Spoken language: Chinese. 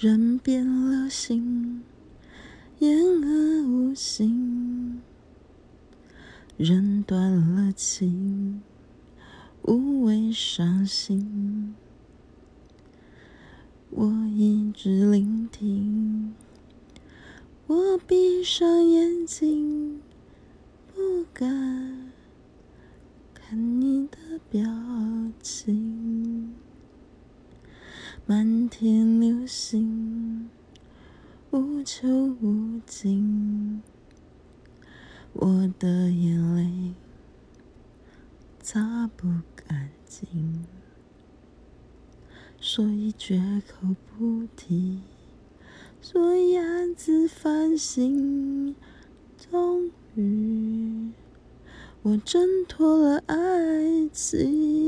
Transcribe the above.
人变了心，言而无信；人断了情，无谓伤心。我一直聆听，我闭上眼睛，不敢看你的表情。漫天流星，无穷无尽，我的眼泪擦不干净。所以绝口不提，所以暗自反省。终于，我挣脱了爱情。